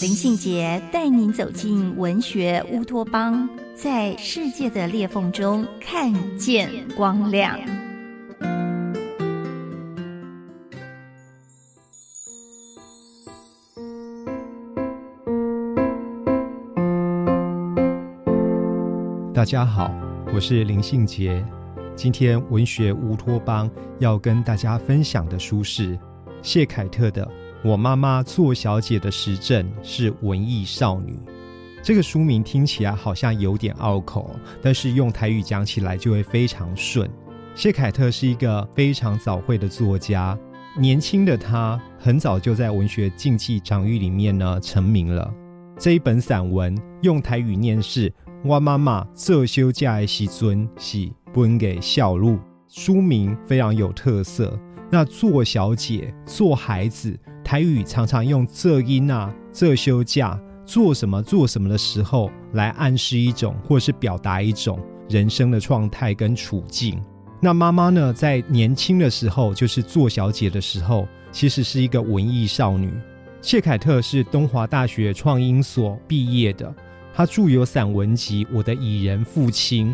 林信杰带您走进文学乌托邦。在世界的裂缝中看见光亮。大家好，我是林信杰。今天文学乌托邦要跟大家分享的书是谢凯特的《我妈妈做小姐的时政是文艺少女》。这个书名听起来好像有点拗口，但是用台语讲起来就会非常顺。谢凯特是一个非常早慧的作家，年轻的他很早就在文学竞技场域里面呢成名了。这一本散文用台语念是“我妈妈这休假的时尊是分给小路”，书名非常有特色。那做小姐、做孩子，台语常常用这音啊、这休假。做什么做什么的时候，来暗示一种，或是表达一种人生的状态跟处境。那妈妈呢，在年轻的时候，就是做小姐的时候，其实是一个文艺少女。谢凯特是东华大学创英所毕业的，她著有散文集《我的蚁人父亲》，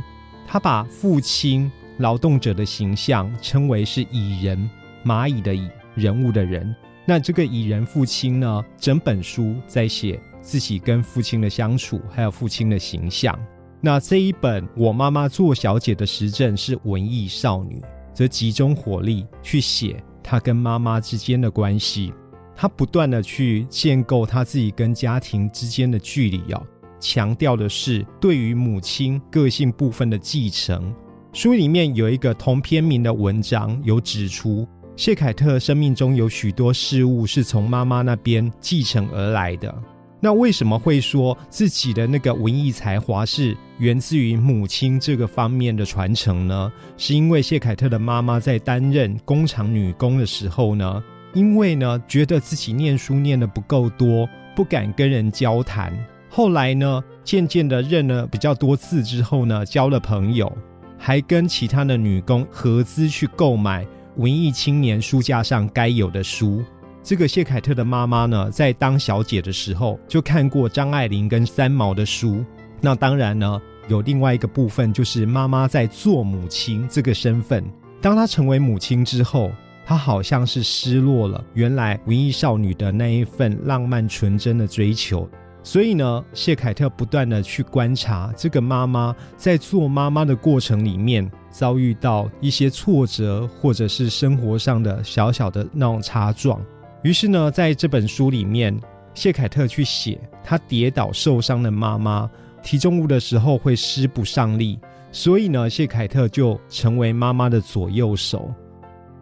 她把父亲劳动者的形象称为是蚁人，蚂蚁的蚁，人物的人。那这个蚁人父亲呢，整本书在写。自己跟父亲的相处，还有父亲的形象。那这一本《我妈妈做小姐的时政是文艺少女，则集中火力去写她跟妈妈之间的关系。她不断的去建构她自己跟家庭之间的距离哦，强调的是对于母亲个性部分的继承。书里面有一个同篇名的文章，有指出谢凯特生命中有许多事物是从妈妈那边继承而来的。那为什么会说自己的那个文艺才华是源自于母亲这个方面的传承呢？是因为谢凯特的妈妈在担任工厂女工的时候呢，因为呢觉得自己念书念的不够多，不敢跟人交谈。后来呢，渐渐的认了比较多字之后呢，交了朋友，还跟其他的女工合资去购买文艺青年书架上该有的书。这个谢凯特的妈妈呢，在当小姐的时候就看过张爱玲跟三毛的书。那当然呢，有另外一个部分，就是妈妈在做母亲这个身份。当她成为母亲之后，她好像是失落了原来文艺少女的那一份浪漫纯真的追求。所以呢，谢凯特不断的去观察这个妈妈在做妈妈的过程里面，遭遇到一些挫折，或者是生活上的小小的那种差撞。于是呢，在这本书里面，谢凯特去写他跌倒受伤的妈妈提重物的时候会施不上力，所以呢，谢凯特就成为妈妈的左右手。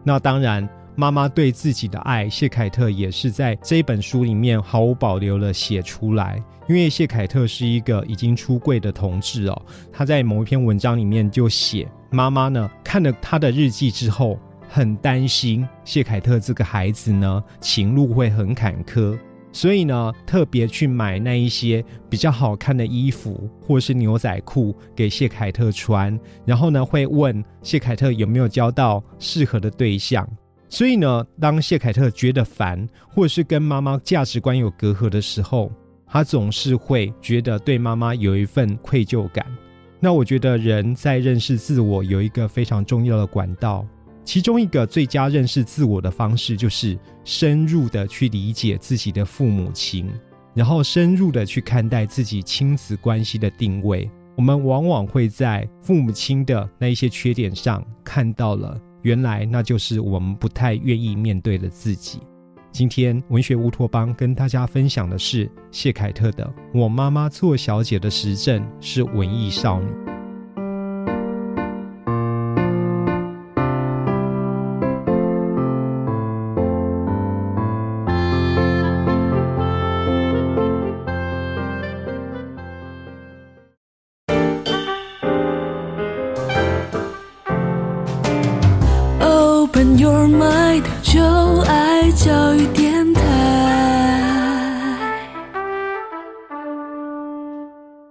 那当然，妈妈对自己的爱，谢凯特也是在这本书里面毫无保留的写出来。因为谢凯特是一个已经出柜的同志哦，他在某一篇文章里面就写，妈妈呢看了他的日记之后。很担心谢凯特这个孩子呢，情路会很坎坷，所以呢，特别去买那一些比较好看的衣服或是牛仔裤给谢凯特穿，然后呢，会问谢凯特有没有交到适合的对象。所以呢，当谢凯特觉得烦，或者是跟妈妈价值观有隔阂的时候，他总是会觉得对妈妈有一份愧疚感。那我觉得人在认识自我有一个非常重要的管道。其中一个最佳认识自我的方式，就是深入的去理解自己的父母亲，然后深入的去看待自己亲子关系的定位。我们往往会在父母亲的那一些缺点上看到了，原来那就是我们不太愿意面对的自己。今天文学乌托邦跟大家分享的是谢凯特的《我妈妈做小姐的实证是文艺少女》。Open your mind，就爱教育电